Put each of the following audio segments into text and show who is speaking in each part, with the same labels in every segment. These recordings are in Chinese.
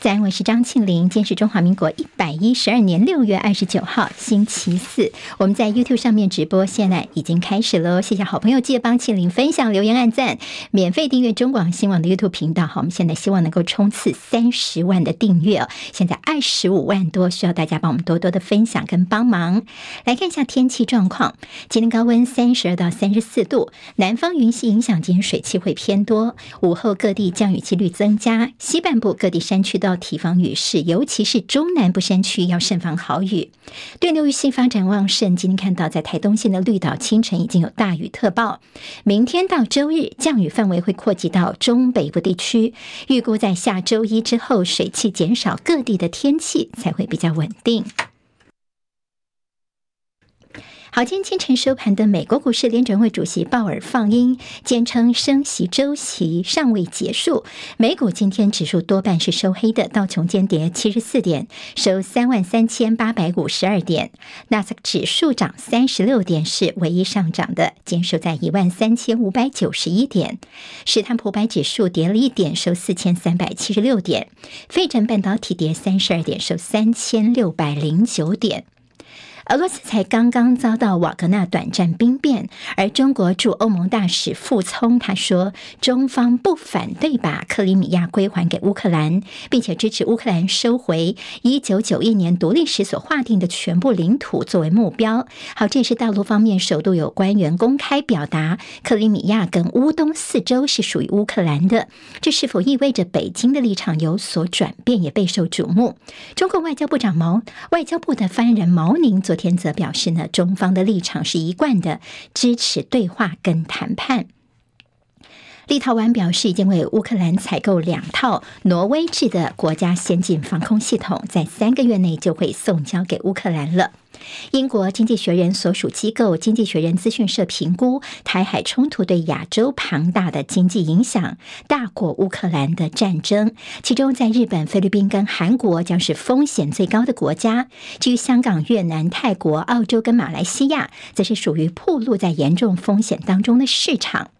Speaker 1: 在，我是张庆玲。今天是中华民国一百一十二年六月二十九号，星期四。我们在 YouTube 上面直播，现在已经开始了。谢谢好朋友，记得帮庆玲分享、留言、按赞，免费订阅中广新闻的 YouTube 频道。好，我们现在希望能够冲刺三十万的订阅哦，现在二十五万多，需要大家帮我们多多的分享跟帮忙。来看一下天气状况，今天高温三十二到三十四度，南方云系影响，今天水汽会偏多，午后各地降雨几率增加，西半部各地山区都要提防雨势，尤其是中南部山区要慎防豪雨。对流域性发展旺盛，今天看到在台东县的绿岛清晨已经有大雨特报。明天到周日降雨范围会扩及到中北部地区，预估在下周一之后水汽减少，各地的天气才会比较稳定。好，今天清晨收盘的美国股市，联准会主席鲍尔放鹰，坚称升息周期尚未结束。美股今天指数多半是收黑的，道琼间跌七十四点，收三万三千八百五十二点；纳斯达克指数涨三十六点，是唯一上涨的，坚守在一万三千五百九十一点。史坦普百指数跌了一点，收四千三百七十六点；费城半导体跌三十二点，收三千六百零九点。俄罗斯才刚刚遭到瓦格纳短暂兵变，而中国驻欧盟大使傅聪他说，中方不反对把克里米亚归还给乌克兰，并且支持乌克兰收回一九九一年独立时所划定的全部领土作为目标。好，这是大陆方面首度有官员公开表达，克里米亚跟乌东四州是属于乌克兰的。这是否意味着北京的立场有所转变，也备受瞩目。中国外交部长毛外交部的发言人毛宁昨天则表示呢，中方的立场是一贯的支持对话跟谈判。立陶宛表示已经为乌克兰采购两套挪威制的国家先进防空系统，在三个月内就会送交给乌克兰了。英国经济学人所属机构经济学人资讯社评估，台海冲突对亚洲庞大的经济影响大过乌克兰的战争。其中，在日本、菲律宾跟韩国将是风险最高的国家。至于香港、越南、泰国、澳洲跟马来西亚，则是属于暴露在严重风险当中的市场。《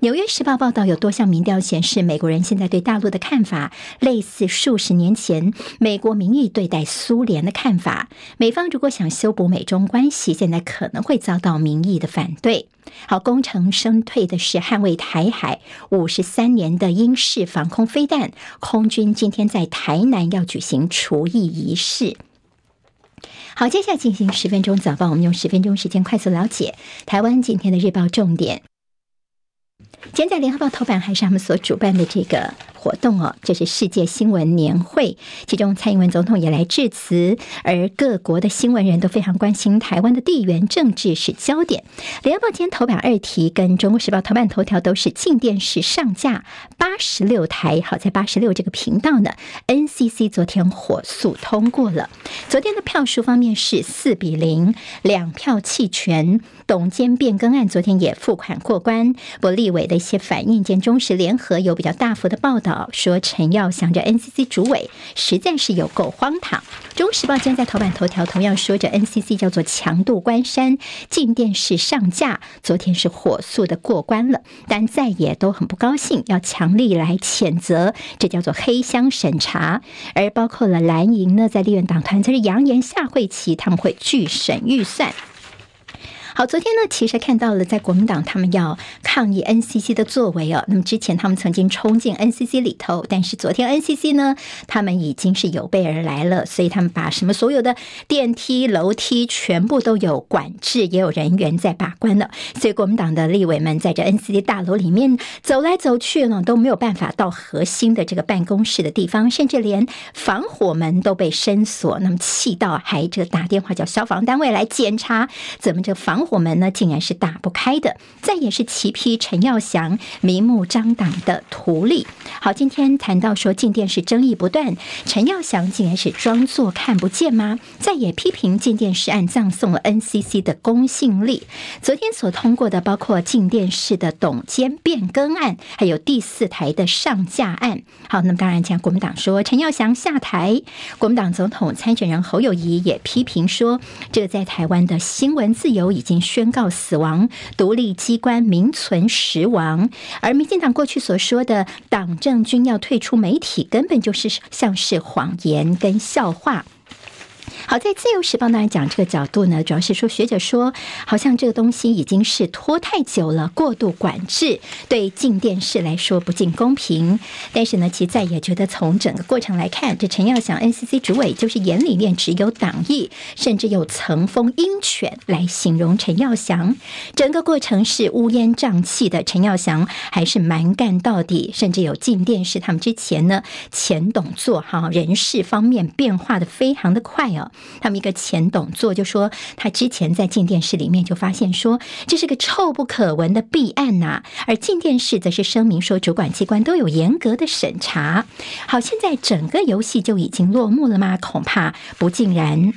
Speaker 1: 纽约时报》报道，有多项民调显示，美国人现在对大陆的看法类似数十年前美国民意对待苏联的看法。美方如果想修补美中关系，现在可能会遭到民意的反对。好，功成身退的是捍卫台海五十三年的英式防空飞弹，空军今天在台南要举行除役仪式。好，接下来进行十分钟早报，我们用十分钟时间快速了解台湾今天的日报重点。今天在联合报头版还是他们所主办的这个活动哦，这是世界新闻年会，其中蔡英文总统也来致辞，而各国的新闻人都非常关心台湾的地缘政治是焦点。联合报今天头版二题跟中国时报头版头条都是镜电视上架八十六台，好在八十六这个频道呢，NCC 昨天火速通过了。昨天的票数方面是四比零，两票弃权。董监变更案昨天也付款过关，不立委的一些反应，见中时联合有比较大幅的报道，说陈耀祥这 NCC 主委实在是有够荒唐。中时报今天在头版头条同样说着 NCC 叫做强渡关山，进电视上架，昨天是火速的过关了，但再也都很不高兴，要强力来谴责，这叫做黑箱审查，而包括了蓝营呢，在立院党团则是扬言下会期他们会拒审预算。好，昨天呢，其实看到了在国民党他们要抗议 NCC 的作为哦。那么之前他们曾经冲进 NCC 里头，但是昨天 NCC 呢，他们已经是有备而来了，所以他们把什么所有的电梯、楼梯全部都有管制，也有人员在把关了。所以国民党的立委们在这 NCC 大楼里面走来走去呢，都没有办法到核心的这个办公室的地方，甚至连防火门都被深锁。那么气到还这个打电话叫消防单位来检查，怎么这防。火门呢，竟然是打不开的。再也是齐批陈耀祥明目张胆的图利。好，今天谈到说镜电视争议不断，陈耀祥竟然是装作看不见吗？再也批评镜电视案葬送了 NCC 的公信力。昨天所通过的包括镜电视的董监变更案，还有第四台的上架案。好，那么当然，讲国民党说陈耀祥下台，国民党总统参选人侯友谊也批评说，这个在台湾的新闻自由已经。宣告死亡，独立机关名存实亡。而民进党过去所说的党政军要退出媒体，根本就是像是谎言跟笑话。好，在《自由时报》当然讲这个角度呢，主要是说学者说，好像这个东西已经是拖太久了，过度管制对镜电视来说不尽公平。但是呢，其在也觉得从整个过程来看，这陈耀祥 NCC 主委就是眼里面只有党意，甚至有层峰鹰犬来形容陈耀祥。整个过程是乌烟瘴气的，陈耀祥还是蛮干到底，甚至有进电视他们之前呢前董座哈人事方面变化的非常的快哦。他们一个前董座就说，他之前在禁电视里面就发现说，这是个臭不可闻的弊案呐。而禁电视则是声明说，主管机关都有严格的审查。好，现在整个游戏就已经落幕了吗？恐怕不尽然。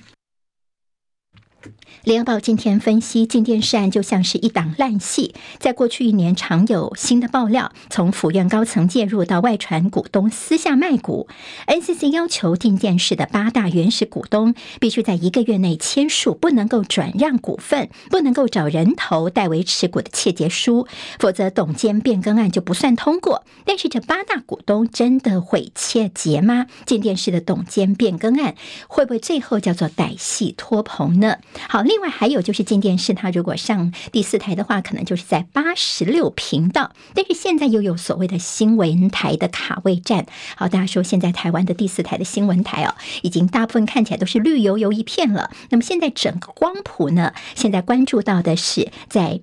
Speaker 1: 联合报今天分析，镜电视案就像是一档烂戏。在过去一年，常有新的爆料，从府院高层介入到外传股东私下卖股。NCC 要求镜电视的八大原始股东必须在一个月内签署，不能够转让股份，不能够找人头代为持股的切结书，否则董监变更案就不算通过。但是这八大股东真的会切结吗？镜电视的董监变更案会不会最后叫做歹戏拖棚呢？好，好另外还有就是进电视，它如果上第四台的话，可能就是在八十六频道。但是现在又有所谓的新闻台的卡位战。好，大家说现在台湾的第四台的新闻台哦，已经大部分看起来都是绿油油一片了。那么现在整个光谱呢，现在关注到的是在。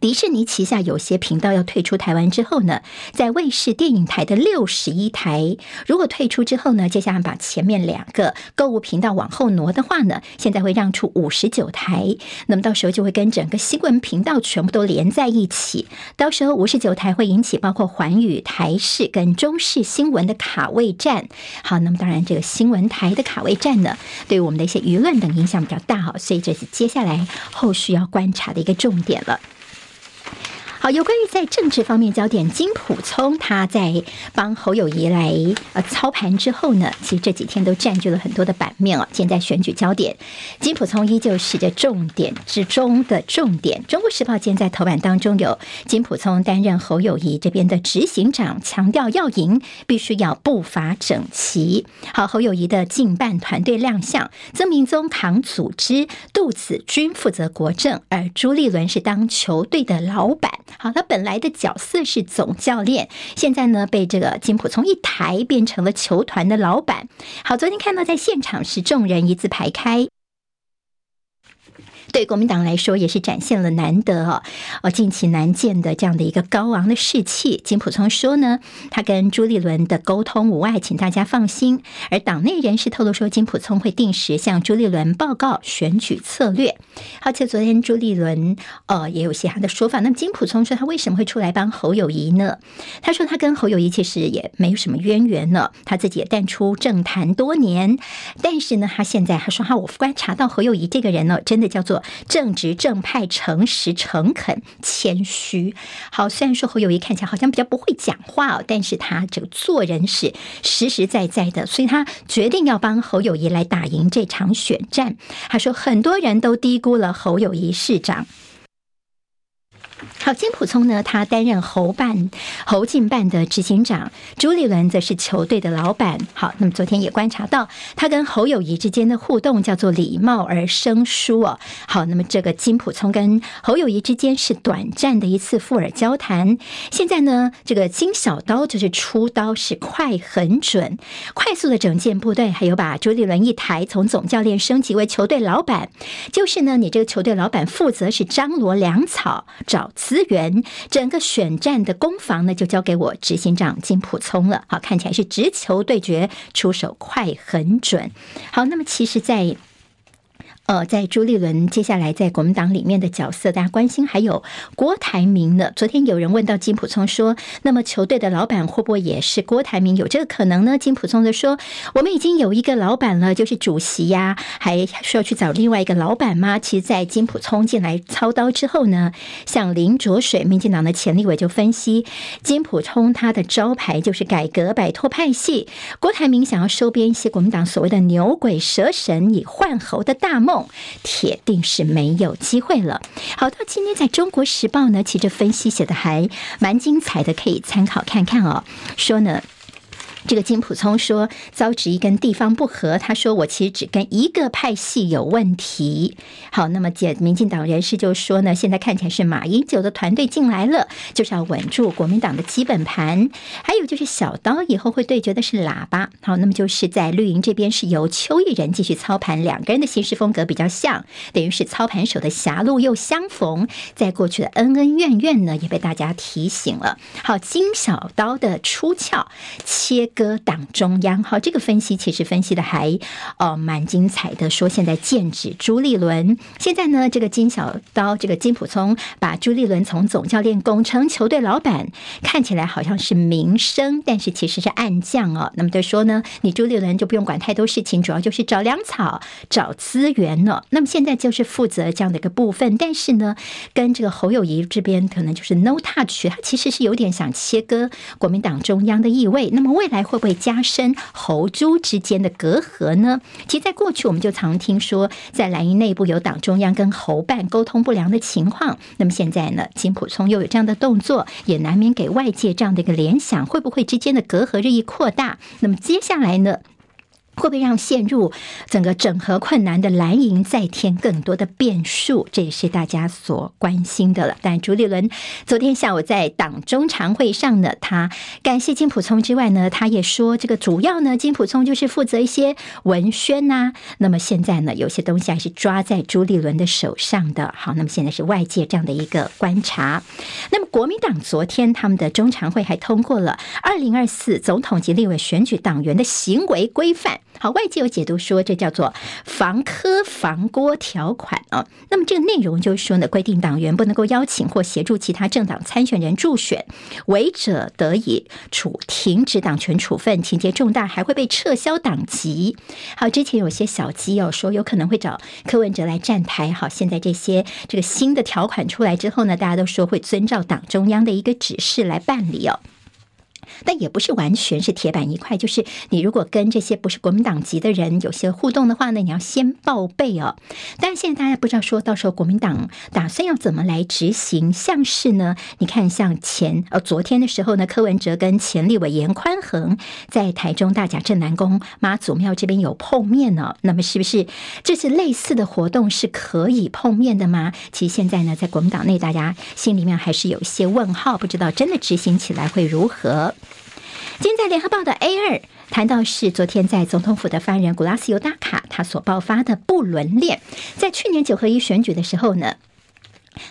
Speaker 1: 迪士尼旗下有些频道要退出台湾之后呢，在卫视电影台的六十一台，如果退出之后呢，接下来把前面两个购物频道往后挪的话呢，现在会让出五十九台，那么到时候就会跟整个新闻频道全部都连在一起，到时候五十九台会引起包括寰宇、台视跟中视新闻的卡位战。好，那么当然这个新闻台的卡位战呢，对我们的一些舆论等影响比较大哈，所以这是接下来后续要观察的一个重点了。好，有关于在政治方面焦点，金溥聪他在帮侯友谊来呃操盘之后呢，其实这几天都占据了很多的版面哦。现在选举焦点，金溥聪依旧是这重点之中的重点。中国时报今天在头版当中有金溥聪担任侯友谊这边的执行长，强调要赢必须要步伐整齐。好，侯友谊的竞办团队亮相，曾明宗扛组织，杜子君负责国政，而朱立伦是当球队的老板。好，他本来的角色是总教练，现在呢被这个金普从一抬变成了球团的老板。好，昨天看到在现场是众人一字排开。对国民党来说，也是展现了难得哦，哦，近期难见的这样的一个高昂的士气。金溥聪说呢，他跟朱立伦的沟通无碍，请大家放心。而党内人士透露说，金溥聪会定时向朱立伦报告选举策略。而且昨天朱立伦呃也有些他的说法。那么金溥聪说，他为什么会出来帮侯友谊呢？他说他跟侯友谊其实也没有什么渊源呢，他自己也淡出政坛多年。但是呢，他现在他说哈，我观察到侯友谊这个人呢，真的叫做。正直正派、诚实诚恳、谦虚。好，虽然说侯友谊看起来好像比较不会讲话哦，但是他这个做人是实实在在的，所以他决定要帮侯友谊来打赢这场选战。他说，很多人都低估了侯友谊市长。好，金普聪呢，他担任侯办、侯进办的执行长，朱立伦则是球队的老板。好，那么昨天也观察到他跟侯友谊之间的互动叫做礼貌而生疏哦。好，那么这个金普聪跟侯友谊之间是短暂的一次附耳交谈。现在呢，这个金小刀就是出刀是快很准，快速的整建部队，还有把朱立伦一抬从总教练升级为球队老板，就是呢，你这个球队老板负责是张罗粮草找。资源，整个选战的攻防呢，就交给我执行长金普聪了。好，看起来是直球对决，出手快很准。好，那么其实，在。呃，在朱立伦接下来在国民党里面的角色，大家关心还有郭台铭呢。昨天有人问到金普聪说：“那么球队的老板会不会也是郭台铭？有这个可能呢？”金普聪就说：“我们已经有一个老板了，就是主席呀，还需要去找另外一个老板吗？”其实，在金普聪进来操刀之后呢，像林卓水，民进党的前立委就分析，金普聪他的招牌就是改革、摆脱派系。郭台铭想要收编一些国民党所谓的牛鬼蛇神，以换猴的大梦。铁定是没有机会了。好，到今天在中国时报呢，其实分析写的还蛮精彩的，可以参考看看哦。说呢。这个金普聪说遭质疑跟地方不合，他说我其实只跟一个派系有问题。好，那么解民进党人士就说呢，现在看起来是马英九的团队进来了，就是要稳住国民党的基本盘。还有就是小刀以后会对决的是喇叭。好，那么就是在绿营这边是由邱毅仁继续操盘，两个人的行事风格比较像，等于是操盘手的狭路又相逢。在过去的恩恩怨怨呢，也被大家提醒了。好，金小刀的出鞘切。割党中央，好，这个分析其实分析的还呃蛮精彩的。说现在剑指朱立伦，现在呢，这个金小刀，这个金普聪把朱立伦从总教练拱成球队老板，看起来好像是明升，但是其实是暗降哦。那么就说呢，你朱立伦就不用管太多事情，主要就是找粮草、找资源了。那么现在就是负责这样的一个部分，但是呢，跟这个侯友谊这边可能就是 no touch，他其实是有点想切割国民党中央的意味。那么未来。会不会加深侯珠之间的隔阂呢？其实，在过去我们就常听说，在蓝营内部有党中央跟侯办沟通不良的情况。那么现在呢，金普聪又有这样的动作，也难免给外界这样的一个联想：会不会之间的隔阂日益扩大？那么接下来呢？会不会让陷入整个整合困难的蓝营再添更多的变数？这也是大家所关心的了。但朱立伦昨天下午在党中常会上呢，他感谢金普聪之外呢，他也说这个主要呢，金普聪就是负责一些文宣呐、那么现在呢，有些东西还是抓在朱立伦的手上的。好，那么现在是外界这样的一个观察。那么国民党昨天他们的中常会还通过了二零二四总统及立委选举党员的行为规范。好，外界有解读说，这叫做防科防郭条款啊。那么这个内容就是说呢，规定党员不能够邀请或协助其他政党参选人助选，违者得以处停止党权处分，情节重大还会被撤销党籍。好，之前有些小鸡哦说有可能会找柯文哲来站台。好，现在这些这个新的条款出来之后呢，大家都说会遵照党中央的一个指示来办理哦。但也不是完全是铁板一块，就是你如果跟这些不是国民党籍的人有些互动的话呢，你要先报备哦。但是现在大家不知道说到时候国民党打算要怎么来执行，像是呢，你看像前呃昨天的时候呢，柯文哲跟前立委严宽恒在台中大甲镇南宫妈祖庙这边有碰面呢。那么是不是这次类似的活动是可以碰面的吗？其实现在呢，在国民党内大家心里面还是有一些问号，不知道真的执行起来会如何。今天在联合报的 A 二谈到是昨天在总统府的发言人古拉斯尤达卡他所爆发的不伦恋，在去年九合一选举的时候呢。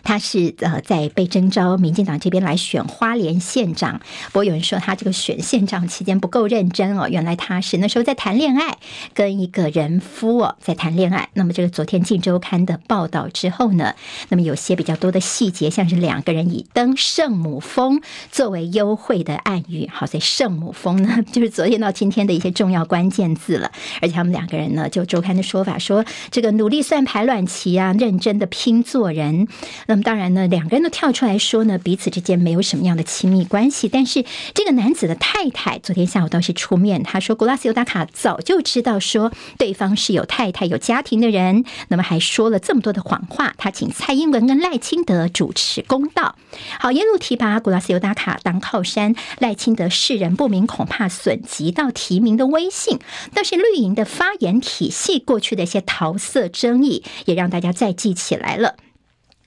Speaker 1: 他是呃在被征召民进党这边来选花莲县长，不过有人说他这个选县长期间不够认真哦，原来他是那时候在谈恋爱，跟一个人夫哦在谈恋爱。那么这个昨天《镜周刊》的报道之后呢，那么有些比较多的细节，像是两个人以登圣母峰作为幽会的暗语。好，在圣母峰呢，就是昨天到今天的一些重要关键字了。而且他们两个人呢，就周刊的说法说，这个努力算排卵期啊，认真的拼做人。那么当然呢，两个人都跳出来说呢，彼此之间没有什么样的亲密关系。但是这个男子的太太昨天下午倒是出面，他说古拉斯尤达卡早就知道说对方是有太太有家庭的人，那么还说了这么多的谎话。他请蔡英文跟赖清德主持公道。好，耶路提拔古拉斯尤达卡当靠山，赖清德世人不明，恐怕损及到提名的威信。但是绿营的发言体系过去的一些桃色争议，也让大家再记起来了。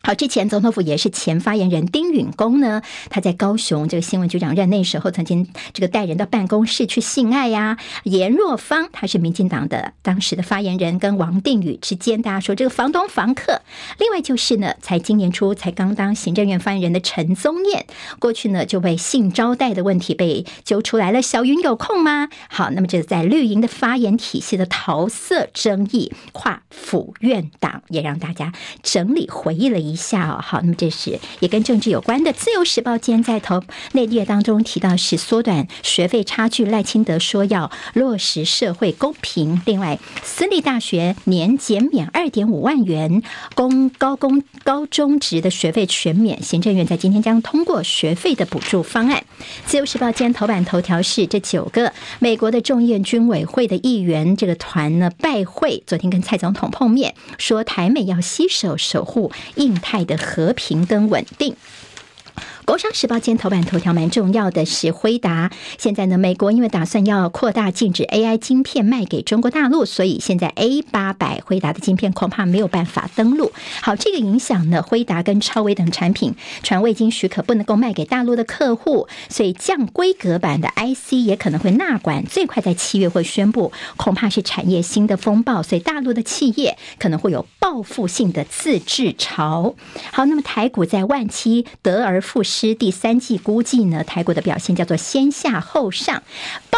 Speaker 1: 好，之前总统府也是前发言人丁允恭呢，他在高雄这个新闻局长任内时候，曾经这个带人到办公室去性爱呀。颜若芳，他是民进党的当时的发言人，跟王定宇之间，大家说这个房东房客。另外就是呢，才今年初才刚当行政院发言人的陈宗彦，过去呢就被性招待的问题被揪出来了。小云有空吗？好，那么这在绿营的发言体系的桃色争议，跨府院党也让大家整理回忆了一。下哦。好，那么这是也跟政治有关的。自由时报今天在头内页当中提到是缩短学费差距，赖清德说要落实社会公平。另外，私立大学年减免二点五万元，公高公高中职的学费全免。行政院在今天将通过学费的补助方案。自由时报今天头版头条是这九个美国的众议院军委会的议员这个团呢拜会，昨天跟蔡总统碰面，说台美要携手守护印泰的和平跟稳定。工商时报今天头版头条蛮重要的是辉达，现在呢，美国因为打算要扩大禁止 AI 晶片卖给中国大陆，所以现在 A 八百辉达的晶片恐怕没有办法登陆。好，这个影响呢，辉达跟超威等产品传未经许可不能够卖给大陆的客户，所以降规格版的 IC 也可能会纳管，最快在七月会宣布，恐怕是产业新的风暴，所以大陆的企业可能会有报复性的自制潮。好，那么台股在万七得而复失。师第三季估计呢，泰国的表现叫做先下后上。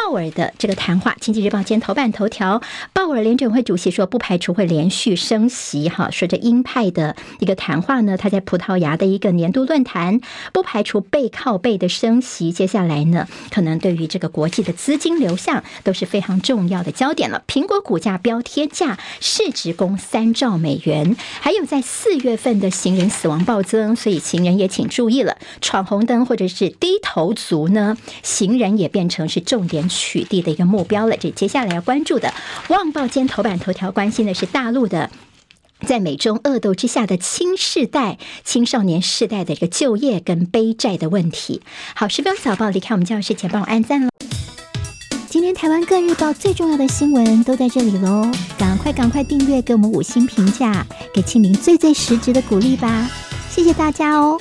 Speaker 1: 鲍尔的这个谈话，《经济日报》今天头版头条，鲍尔联准会主席说不排除会连续升息。哈，说这鹰派的一个谈话呢，他在葡萄牙的一个年度论坛，不排除背靠背的升息。接下来呢，可能对于这个国际的资金流向都是非常重要的焦点了。苹果股价飙天价，市值攻三兆美元。还有在四月份的行人死亡暴增，所以行人也请注意了。闯红灯或者是低头族呢，行人也变成是重点取缔的一个目标了。这接下来要关注的，《旺报》兼头版头条关心的是大陆的在美中恶斗之下的青世代、青少年世代的一个就业跟背债的问题。好，十秒早报离开我们教室前，帮我按赞喽。今天台湾各日报最重要的新闻都在这里喽，赶快赶快订阅，给我们五星评价，给庆明最最实质的鼓励吧。谢谢大家哦。